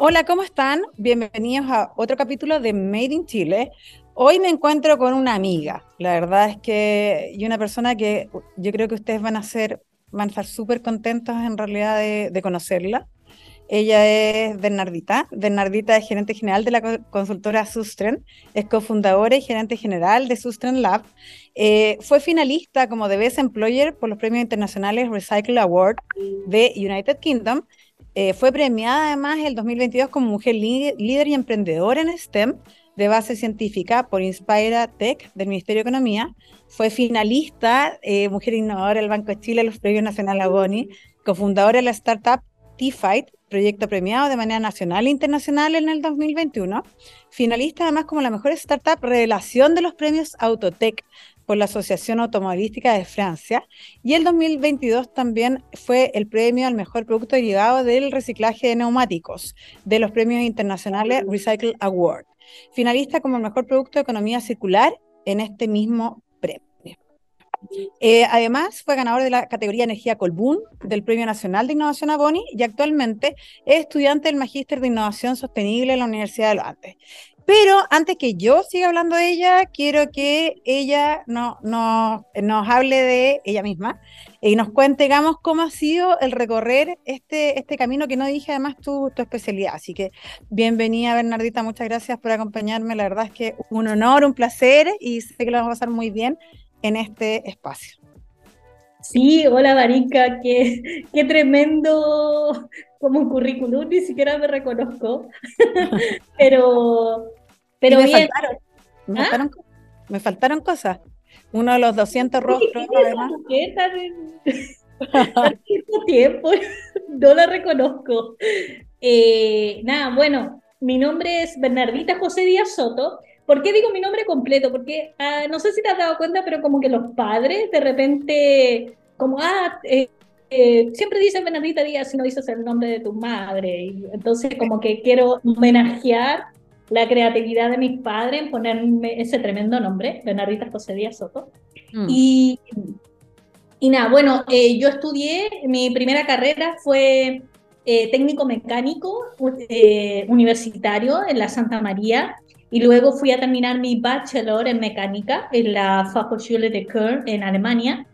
Hola, ¿cómo están? Bienvenidos a otro capítulo de Made in Chile. Hoy me encuentro con una amiga, la verdad es que, y una persona que yo creo que ustedes van a ser, van a estar súper contentos en realidad de, conocerla. Ella es Bernardita. Bernardita es gerente general de la consultora Sustren, es cofundadora y gerente general de Sustren Lab. Eh, fue finalista como The Best Employer por los premios internacionales Recycle Award de United Kingdom eh, fue premiada además el 2022 como mujer líder y emprendedora en STEM de base científica por Inspira Tech del Ministerio de Economía. Fue finalista, eh, mujer innovadora del Banco de Chile, los premios Nacional Agoni, cofundadora de la startup T-Fight, proyecto premiado de manera nacional e internacional en el 2021. Finalista además como la mejor startup revelación de los premios Autotech por la Asociación Automovilística de Francia y el 2022 también fue el premio al mejor producto derivado del reciclaje de neumáticos de los premios internacionales Recycle Award. Finalista como el mejor producto de economía circular en este mismo premio. Eh, además, fue ganador de la categoría Energía Colbún del Premio Nacional de Innovación Aboni y actualmente es estudiante del Magíster de Innovación Sostenible en la Universidad de los Andes. Pero antes que yo siga hablando de ella, quiero que ella no, no, nos hable de ella misma y nos cuente, digamos, cómo ha sido el recorrer este, este camino que no dije además tu, tu especialidad. Así que bienvenida, Bernardita, muchas gracias por acompañarme. La verdad es que un honor, un placer y sé que lo vamos a pasar muy bien en este espacio. Sí, hola Marica, qué, tremendo como currículum, ni siquiera me reconozco. pero, pero me bien. Faltaron, me, ¿Ah? faltaron, me, faltaron, cosas. Uno de los 200 rostros, además. ¿Qué tan, tiempo? No la reconozco. Eh, nada, bueno, mi nombre es Bernardita José Díaz Soto. ¿Por qué digo mi nombre completo? Porque ah, no sé si te has dado cuenta, pero como que los padres de repente, como, ah, eh, eh, siempre dicen Bernardita Díaz si no dices el nombre de tu madre. Y entonces como que quiero homenajear la creatividad de mis padres en ponerme ese tremendo nombre, Bernardita José Díaz Soto. Mm. Y, y nada, bueno, eh, yo estudié, mi primera carrera fue eh, técnico mecánico universitario en la Santa María y luego fui a terminar mi bachelor en mecánica en la Fachhochschule de Köln en Alemania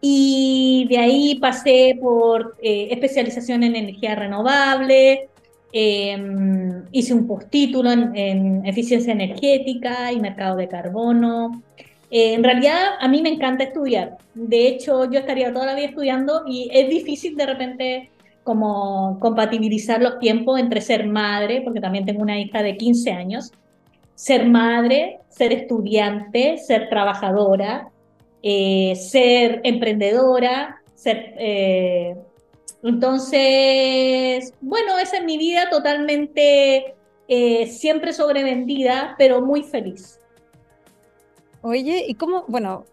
y de ahí pasé por eh, especialización en energía renovable, em, hice un postítulo en, en, eficiencia energética y mercado de carbono. Eh, en realidad a mí me encanta estudiar. De hecho, yo estaría toda la vida estudiando y es difícil de repente como compatibilizar los tiempos entre ser madre, porque también tengo una hija de 15 años, ser madre, ser estudiante, ser trabajadora, eh, ser emprendedora, ser... Eh, entonces, bueno, esa es mi vida totalmente, eh, siempre sobrevendida, pero muy feliz. Oye, ¿y cómo, bueno,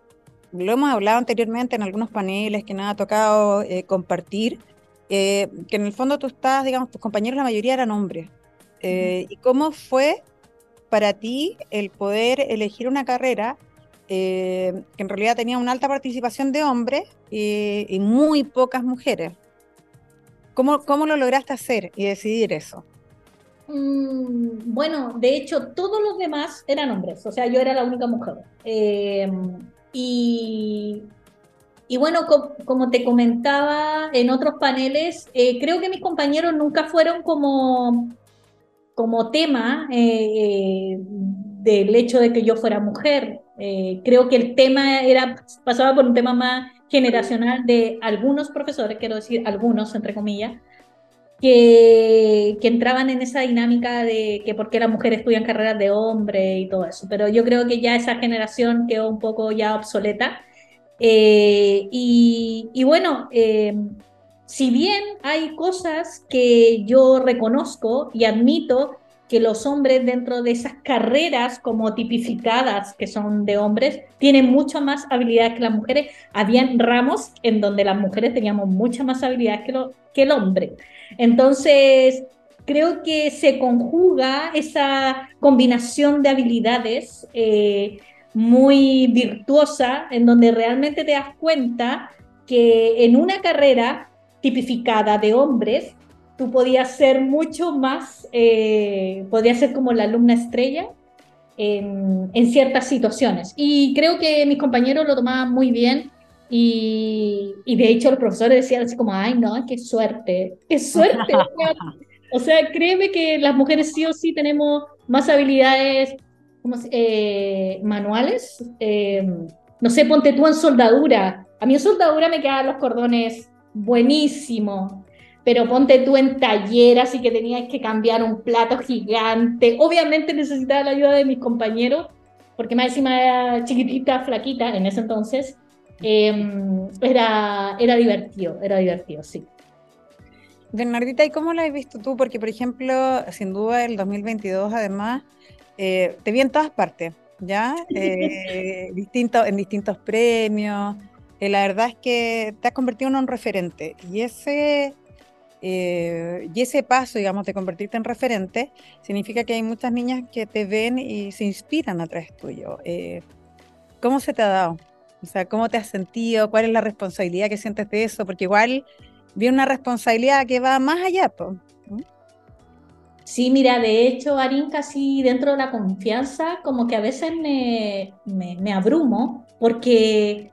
lo hemos hablado anteriormente en algunos paneles que nos ha tocado compartir, que en el fondo tú estás, digamos, tus compañeros la mayoría eran hombres. ¿Y cómo fue para ti el poder elegir una carrera eh, que en realidad tenía una alta participación de hombres y, muy pocas mujeres. ¿Cómo, ¿Cómo, lo lograste hacer y decidir eso? Mm, bueno, de hecho, todos los demás eran hombres, o sea, yo era la única mujer. Eh, y, y, bueno, como te comentaba en otros paneles, eh, creo que mis compañeros nunca fueron como, como tema del hecho de que yo fuera mujer. Eh, creo que el tema era, pasaba por un tema más generacional de algunos profesores, quiero decir algunos, entre comillas, que, que, entraban en esa dinámica de que por qué las mujeres estudian carreras de hombre y todo eso. Pero yo creo que ya esa generación quedó un poco ya obsoleta. Eh, y, bueno, eh, si bien hay cosas que yo reconozco y admito que los hombres dentro de esas carreras como tipificadas que son de hombres tienen mucho más habilidades que las mujeres. Habían ramos en donde las mujeres teníamos mucha más habilidades que, que el hombre. Entonces, creo que se conjuga esa combinación de habilidades eh, muy virtuosa en donde realmente te das cuenta que en una carrera tipificada de hombres tú podías ser mucho más, eh, podías ser como la alumna estrella en, en, ciertas situaciones. Y creo que mis compañeros lo tomaban muy bien y, y, de hecho los profesores decían así como, ay, no, qué suerte, qué suerte. o sea, créeme que las mujeres sí o sí tenemos más habilidades como, eh, manuales. Eh, no sé, ponte tú en soldadura. A mí en soldadura me quedaban los cordones buenísimo, pero ponte tú en taller, así que tenías que cambiar un plato gigante. Obviamente necesitaba la ayuda de mis compañeros, porque más encima era chiquitita, flaquita en ese entonces. Em, era, era divertido, era divertido, sí. Bernardita, ¿y cómo la has visto tú? Porque, por ejemplo, sin duda el 2022, además, eh, te vi en todas partes, ¿ya? Eh, distinto, en distintos premios. Eh, la verdad es que te has convertido en un referente. Y ese, y ese paso, digamos, de convertirte en referente, significa que hay muchas niñas que te ven y se inspiran a través tuyo. ¿Cómo se te ha dado? O sea, ¿cómo te has sentido? ¿Cuál es la responsabilidad que sientes de eso? Porque igual viene una responsabilidad que va más allá. Sí, mira, de hecho, Arin, casi dentro de la confianza, como que a veces me, me, abrumo, porque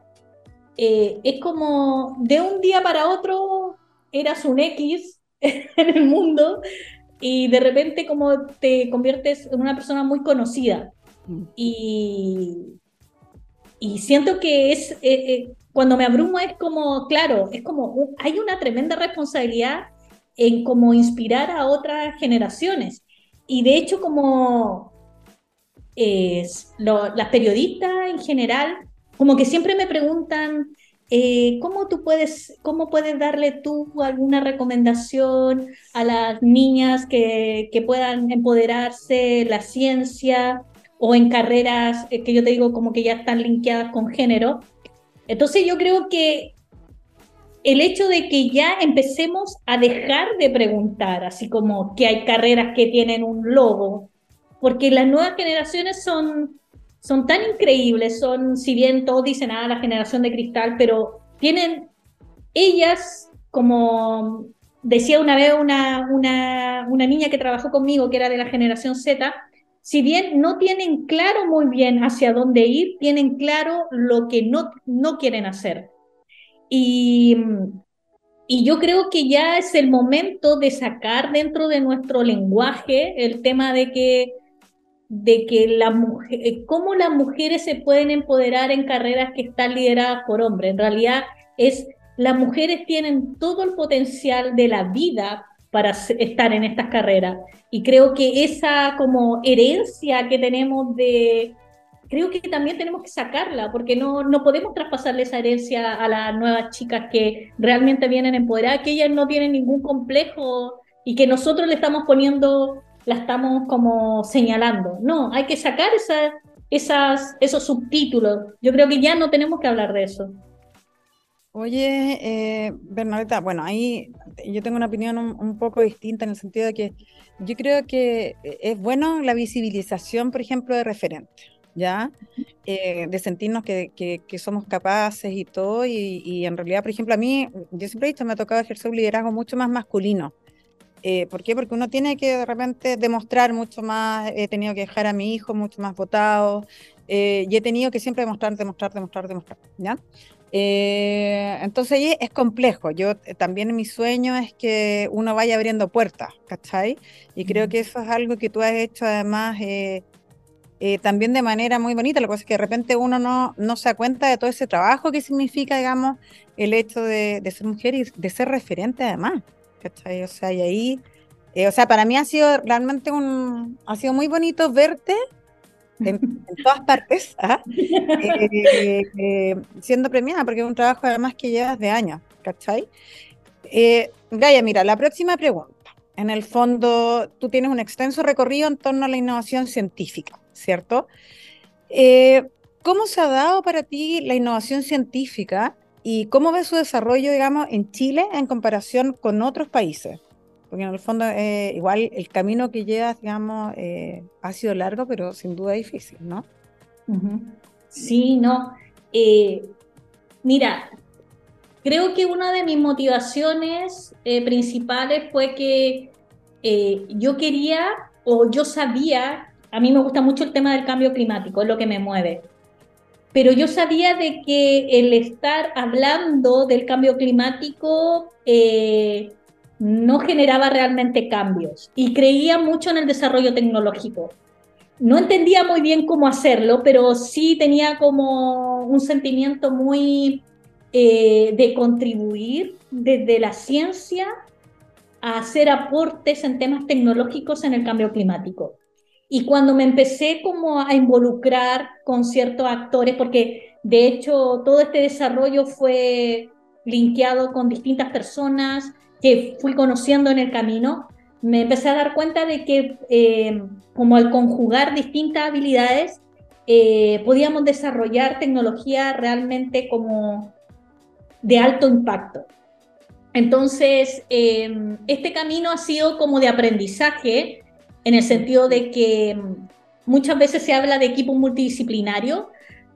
eh, es como de un día para otro eras un X en el mundo y de repente como te conviertes en una persona muy conocida. Mm. Y, y siento que es, eh, eh, cuando me abrumo es como, claro, es como, hay una tremenda responsabilidad en como inspirar a otras generaciones. Y de hecho, como las periodistas en general, como que siempre me preguntan, eh, ¿cómo tú puedes, cómo puedes darle tú alguna recomendación a las niñas que, puedan empoderarse la ciencia o en carreras eh, que yo te digo como que ya están linkeadas con género? Entonces yo creo que el hecho de que ya empecemos a dejar de preguntar, así como que hay carreras que tienen un logo, porque las nuevas generaciones son, son tan increíbles, son, si bien todos dicen, ah, la generación de cristal, pero tienen ellas, como decía una vez una, una, una niña que trabajó conmigo, que era de la generación Z, si bien no tienen claro muy bien hacia dónde ir, tienen claro lo que no, no quieren hacer. Y, y yo creo que ya es el momento de sacar dentro de nuestro lenguaje el tema de que de que la mujer, eh, cómo las mujeres se pueden empoderar en carreras que están lideradas por hombres. En realidad es las mujeres tienen todo el potencial de la vida para estar en estas carreras. Y creo que esa como herencia que tenemos de, creo que también tenemos que sacarla, porque no, no podemos traspasarle esa herencia a las nuevas chicas que realmente vienen empoderadas, que ellas no tienen ningún complejo y que nosotros le estamos poniendo, la estamos como señalando. No, hay que sacar esa, esas, esos subtítulos. Yo creo que ya no tenemos que hablar de eso. Oye, eh, Bernadetta, bueno, ahí yo tengo una opinión un, poco distinta en el sentido de que yo creo que es bueno la visibilización, por ejemplo, de referentes. ¿ya? Eh, de sentirnos que, que, somos capaces y todo, y, en realidad, por ejemplo, a mí, yo siempre he dicho, me ha tocado ejercer un liderazgo mucho más masculino. Eh, ¿Por qué? Porque uno tiene que de repente demostrar mucho más, he tenido que dejar a mi hijo mucho más votado, eh, y he tenido que siempre demostrar, demostrar, demostrar, demostrar, ¿ya? entonces es complejo. Yo también mi sueño es que uno vaya abriendo puertas, ¿cachai? Y creo que eso es algo que tú has hecho además eh, también de manera muy bonita. Lo que pasa es que de repente uno no, no se da cuenta de todo ese trabajo que significa, digamos, el hecho de, ser mujer y de ser referente además. ¿Cachai? O sea, y ahí, eh, o sea, para mí ha sido realmente un, ha sido muy bonito verte en, todas partes, ¿ah? eh, siendo premiada, porque es un trabajo además que llevas de años, ¿cachai? Gaya, mira, la próxima pregunta. En el fondo, tú tienes un extenso recorrido en torno a la innovación científica. ¿cierto? Eh, ¿Cómo se ha dado para ti la innovación científica y cómo ves su desarrollo, digamos, en Chile en comparación con otros países? Porque en el fondo, eh, igual el camino que llevas, digamos, eh, ha sido largo, pero sin duda difícil, ¿no? Sí, no. mira, Creo que una de mis motivaciones eh, principales fue que eh, yo quería o yo sabía, a mí me gusta mucho el tema del cambio climático, es lo que me mueve, pero yo sabía de que el estar hablando del cambio climático eh, no generaba realmente cambios y creía mucho en el desarrollo tecnológico. No entendía muy bien cómo hacerlo, pero sí tenía como un sentimiento muy eh, de contribuir desde la ciencia a hacer aportes en temas tecnológicos en el cambio climático. Y cuando me empecé como a involucrar con ciertos actores, porque de hecho todo este desarrollo fue linkeado con distintas personas que fui conociendo en el camino, me empecé a dar cuenta de que eh, como al conjugar distintas habilidades, eh, podíamos desarrollar tecnología realmente como de alto impacto. Entonces, em, este camino ha sido como de aprendizaje en el sentido de que em, muchas veces se habla de equipo multidisciplinario,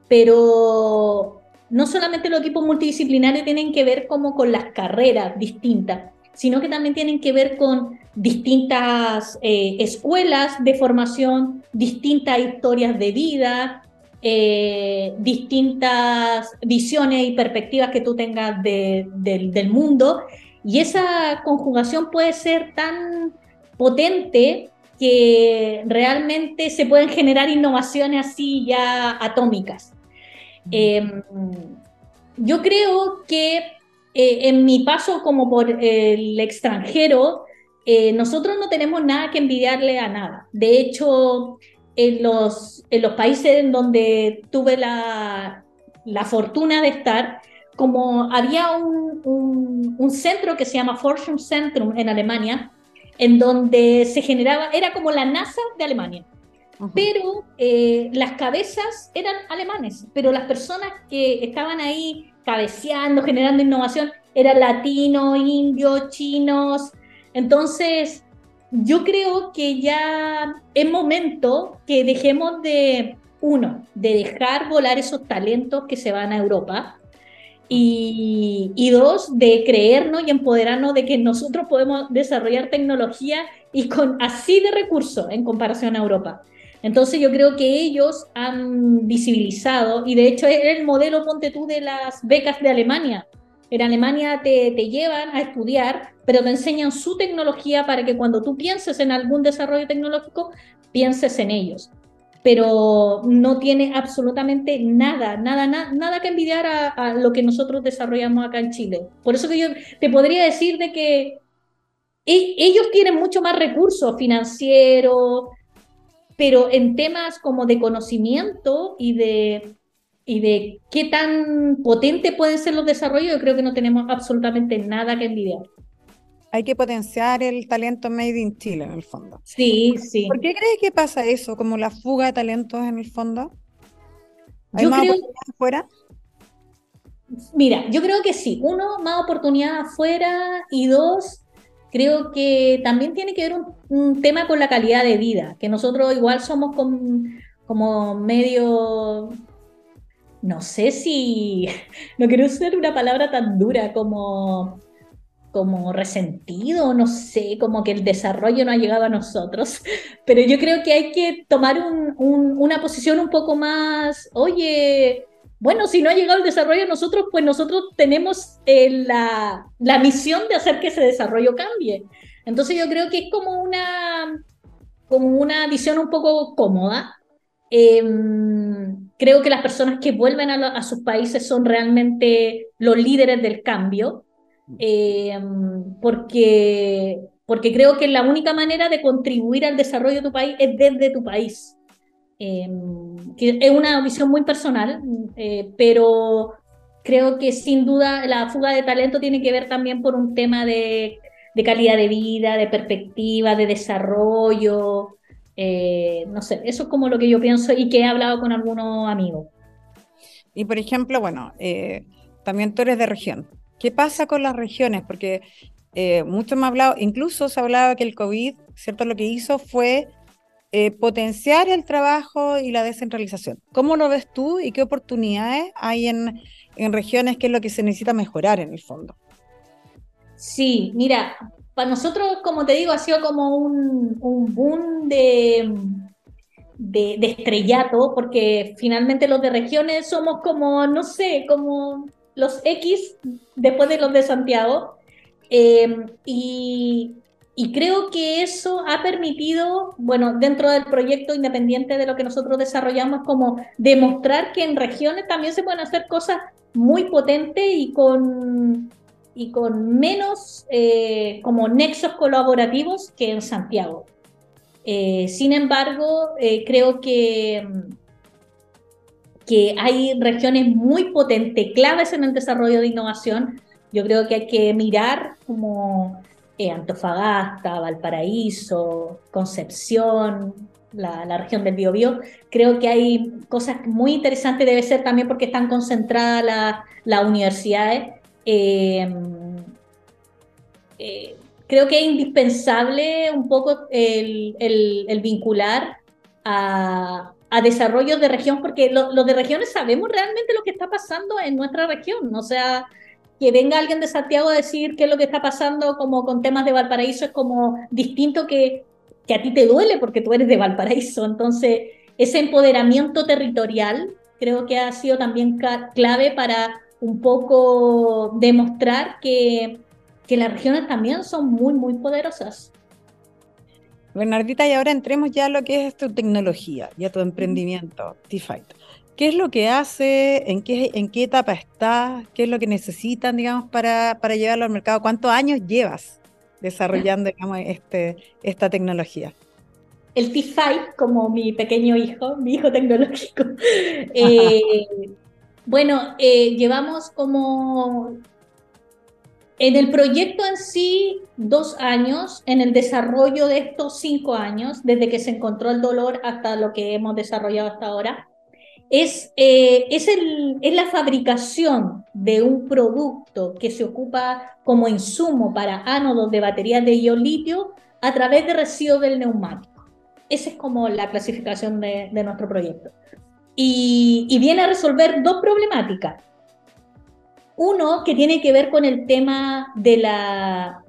pero no solamente los equipos multidisciplinarios tienen que ver como con las carreras distintas, sino que también tienen que ver con distintas eh, escuelas de formación, distintas historias de vida, eh, distintas visiones y perspectivas que tú tengas del mundo. Y esa conjugación puede ser tan potente que realmente se pueden generar innovaciones así ya atómicas. Em, yo creo que eh, en mi paso como por el extranjero, eh, nosotros no tenemos nada que envidiarle a nada. De hecho, en los, en los países en donde tuve la, la fortuna de estar, como había un, un, centro que se llama Forschung Centrum en Alemania, en donde se generaba, era como la NASA de Alemania, pero eh, las cabezas eran alemanes, pero las personas que estaban ahí cabeceando, generando innovación, eran latinos, indios, chinos. Entonces, yo creo que ya es momento que dejemos de, uno, de dejar volar esos talentos que se van a Europa. Y, dos, de creernos y empoderarnos de que nosotros podemos desarrollar tecnología y con así de recursos en comparación a Europa. Entonces yo creo que ellos han visibilizado, y de hecho es el modelo, ponte tú, de las becas de Alemania. En Alemania te, te llevan a estudiar pero te enseñan su tecnología para que cuando tú pienses en algún desarrollo tecnológico, pienses en ellos. Pero no tiene absolutamente nada, nada, nada que envidiar a, lo que nosotros desarrollamos acá en Chile. Por eso que yo te podría decir de que e, ellos tienen mucho más recursos financieros, pero en temas como de conocimiento y de, y de qué tan potente pueden ser los desarrollos, yo creo que no tenemos absolutamente nada que envidiar hay que potenciar el talento made in Chile, en el fondo. Sí, sí. ¿Por qué crees que pasa eso, como la fuga de talentos en el fondo? ¿Hay yo más creo... afuera? Mira, yo creo que sí. Uno, más oportunidad afuera y dos, creo que también tiene que ver un, tema con la calidad de vida, que nosotros igual somos como medio, no sé si, no quiero usar una palabra tan dura como como resentido, no sé, como que el desarrollo no ha llegado a nosotros, pero yo creo que hay que tomar una posición un poco más, oye, bueno, si no ha llegado el desarrollo a nosotros, pues nosotros tenemos eh, la, la, misión de hacer que ese desarrollo cambie. Entonces yo creo que es como una, como una visión un poco cómoda. Em, creo que las personas que vuelven a, a sus países son realmente los líderes del cambio eh, porque, porque creo que la única manera de contribuir al desarrollo de tu país es desde tu país. Eh, es una visión muy personal, eh, pero creo que sin duda la fuga de talento tiene que ver también por un tema de calidad de vida, de perspectiva, de desarrollo. no sé, eso es como lo que yo pienso y que he hablado con algunos amigos. Y por ejemplo, bueno, también tú eres de región. ¿Qué pasa con las regiones? Porque eh, mucho me ha hablado, incluso se hablaba que el COVID, ¿cierto? Lo que hizo fue eh, potenciar el trabajo y la descentralización. ¿Cómo lo ves tú y qué oportunidades hay en, en regiones que es lo que se necesita mejorar en el fondo? Sí, mira, para nosotros, como te digo, ha sido como un, un boom de, de, estrellato, porque finalmente los de regiones somos como, no sé, como los X después de los de Santiago. Eh, y, creo que eso ha permitido, bueno, dentro del proyecto independiente de lo que nosotros desarrollamos, como demostrar que en regiones también se pueden hacer cosas muy potentes y con, y con menos eh, como nexos colaborativos que en Santiago. Eh, sin embargo, eh, creo que, que hay regiones muy potentes, claves en el desarrollo de innovación. Yo creo que hay que mirar como eh, Antofagasta, Valparaíso, Concepción, la, región del Biobío. Creo que hay cosas muy interesantes, debe ser también porque están concentradas las universidades. Em, eh, creo que es indispensable un poco el, vincular a, a desarrollos de región, porque los de regiones sabemos realmente lo que está pasando en nuestra región, o sea, que venga alguien de Santiago a decir qué es lo que está pasando como con temas de Valparaíso es como distinto que, que a ti te duele porque tú eres de Valparaíso. Entonces, ese empoderamiento territorial creo que ha sido también clave para un poco demostrar que, que las regiones también son muy, muy poderosas. Bernardita, y ahora entremos ya a lo que es tu tecnología y a tu emprendimiento, T-Fight. ¿Qué es lo que hace? ¿En qué, en qué etapa está? ¿Qué es lo que necesitan, digamos, para, para llevarlo al mercado? ¿Cuántos años llevas desarrollando, digamos, este, esta tecnología? El T5, como mi pequeño hijo, mi hijo tecnológico. Eh, bueno, eh, llevamos como en el proyecto en sí, dos años, en el desarrollo de estos cinco años, desde que se encontró el dolor hasta lo que hemos desarrollado hasta ahora es, eh, es, el, es, la fabricación de un producto que se ocupa como insumo para ánodos de baterías de ion litio a través de residuos del neumático. Esa es como la clasificación de, de nuestro proyecto. Y, y, viene a resolver dos problemáticas. Uno que tiene que ver con el tema de, la,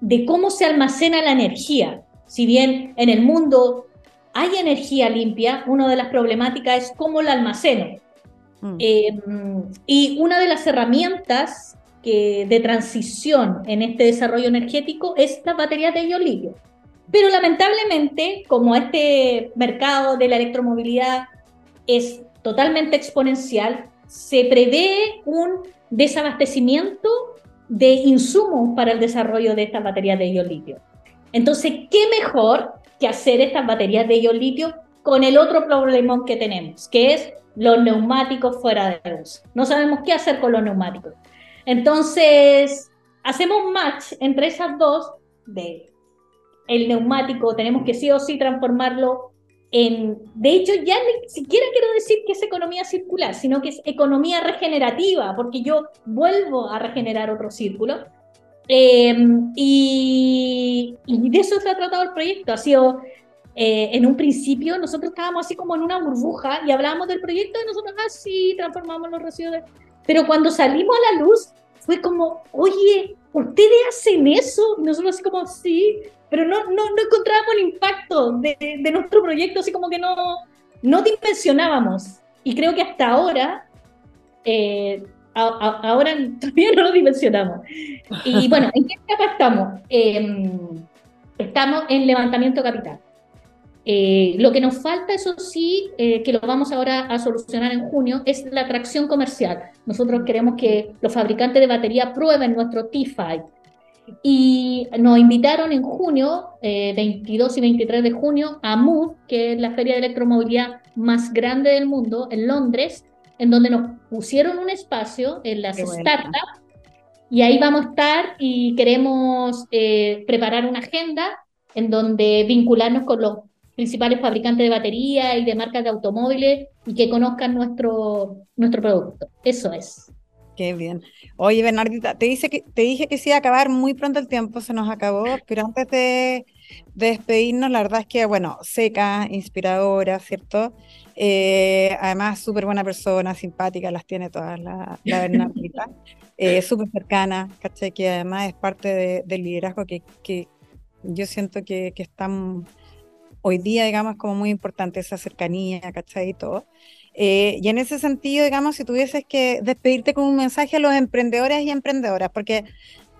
de cómo se almacena la energía. Si bien en el mundo hay energía limpia, una de las problemáticas es cómo la almaceno. Mm. Eh, y una de las herramientas que, de transición en este desarrollo energético es la batería de ion. Pero lamentablemente, como este mercado de la electromovilidad es totalmente exponencial, se prevé un desabastecimiento de insumos para el desarrollo de estas baterías de ion litio. Entonces, ¿qué mejor que hacer estas baterías de ion litio con el otro problema que tenemos, que es los neumáticos fuera de uso. No sabemos qué hacer con los neumáticos. Entonces, hacemos match entre esas dos de el neumático, tenemos que sí o sí transformarlo en, de hecho, ya ni siquiera quiero decir que es economía circular, sino que es economía regenerativa, porque yo vuelvo a regenerar otro círculo. Em, y, de eso se ha tratado el proyecto. Ha sido, eh, en un principio, nosotros estábamos así como en una burbuja y hablábamos del proyecto y nosotros así ah, transformamos los residuos. Pero cuando salimos a la luz, fue como, oye, ¿ustedes hacen eso? Y nosotros así como, sí, pero no, no, no encontrábamos el impacto de, de, nuestro proyecto, así como que no, no dimensionábamos. Y creo que hasta ahora eh, ahora todavía no lo dimensionamos. Y bueno, ¿en qué etapa estamos? Em, estamos en levantamiento capital. Eh, lo que nos falta, eso sí, eh, que lo vamos ahora a solucionar en junio, es la atracción comercial. Nosotros queremos que los fabricantes de batería prueben nuestro T5. Y nos invitaron en junio, 22 eh, y 23 de junio, a MOVE, que es la feria de electromovilidad más grande del mundo, en Londres, en donde nos pusieron un espacio en las startups y ahí vamos a estar y queremos eh, preparar una agenda en donde vincularnos con los principales fabricantes de batería y de marcas de automóviles y que conozcan nuestro, nuestro producto. Eso es. Qué bien. Oye, Bernardita, te, dice que, te dije que se iba a acabar muy pronto el tiempo, se nos acabó, pero antes de, despedirnos, la verdad es que, bueno, seca, inspiradora, ¿cierto? Eh, además, súper buena persona, simpática, las tiene todas la, la Bernardita. eh, súper cercana, ¿cachai? Que además es parte del liderazgo que, que, yo siento que, que están hoy día, digamos, como muy importante esa cercanía, ¿cachai? Y todo. Eh, y en ese sentido, digamos, si tuvieses que despedirte con un mensaje a los emprendedores y emprendedoras, porque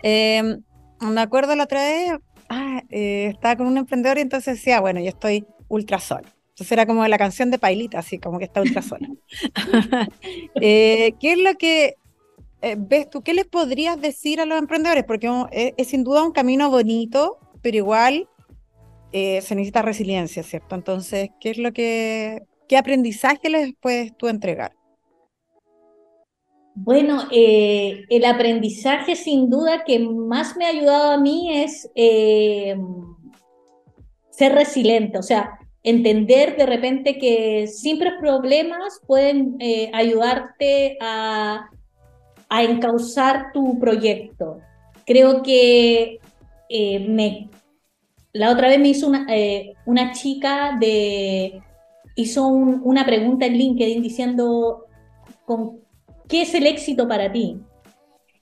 eh, me acuerdo la otra vez, ah, eh, estaba con un emprendedor y entonces decía, bueno, yo estoy ultra sola. Entonces era como la canción de Pailita, así como que está ultra sola. ¿Qué es lo que ves tú? ¿Qué les podrías decir a los emprendedores? Porque es, es sin duda un camino bonito, pero igual se necesita resiliencia, ¿cierto? Entonces, ¿qué es lo que ¿Qué aprendizaje les puedes tú entregar? Bueno, eh, el aprendizaje sin duda que más me ha ayudado a mí es eh, ser resiliente, o sea, entender de repente que simples problemas pueden eh, ayudarte a, a, encauzar tu proyecto. Creo que me, la otra vez me hizo una, una chica de hizo una pregunta en LinkedIn diciendo, ¿con ¿qué es el éxito para ti?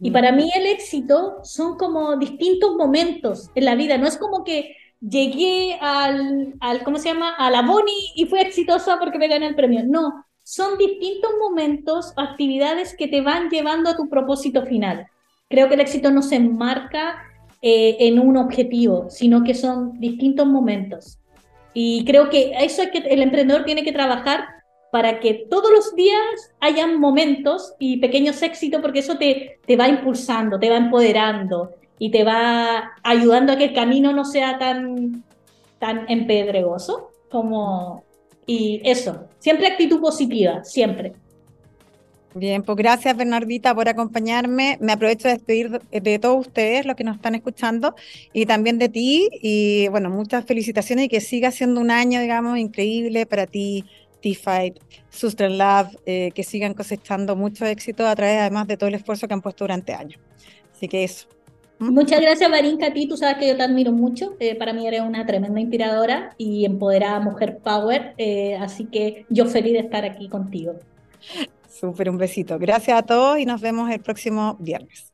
Y para mí el éxito son como distintos momentos en la vida, no es como que llegué al, al ¿cómo se llama? A la Boni y fue exitosa porque me gané el premio. No, son distintos momentos, actividades que te van llevando a tu propósito final. Creo que el éxito no se enmarca eh, en un objetivo, sino que son distintos momentos. Y creo que eso es que el emprendedor tiene que trabajar para que todos los días hayan momentos y pequeños éxitos, porque eso te, te va impulsando, te va empoderando y te va ayudando a que el camino no sea tan, tan empedregoso como... Y eso, siempre actitud positiva, siempre. Bien, pues gracias Bernardita por acompañarme. Me aprovecho de despedir de todos ustedes, los que nos están escuchando, y también de ti. Y bueno, muchas felicitaciones y que siga siendo un año, digamos, increíble para ti, T-Fight, Sustain Lab, eh, que sigan cosechando mucho éxito a través además de todo el esfuerzo que han puesto durante años. Así que eso. ¿Mm? Muchas gracias, Marinka, a ti. Tú sabes que yo te admiro mucho. Eh, para mí eres una tremenda inspiradora y empoderada mujer power. Eh, así que yo feliz de estar aquí contigo. Súper, un besito. Gracias a todos y nos vemos el próximo viernes.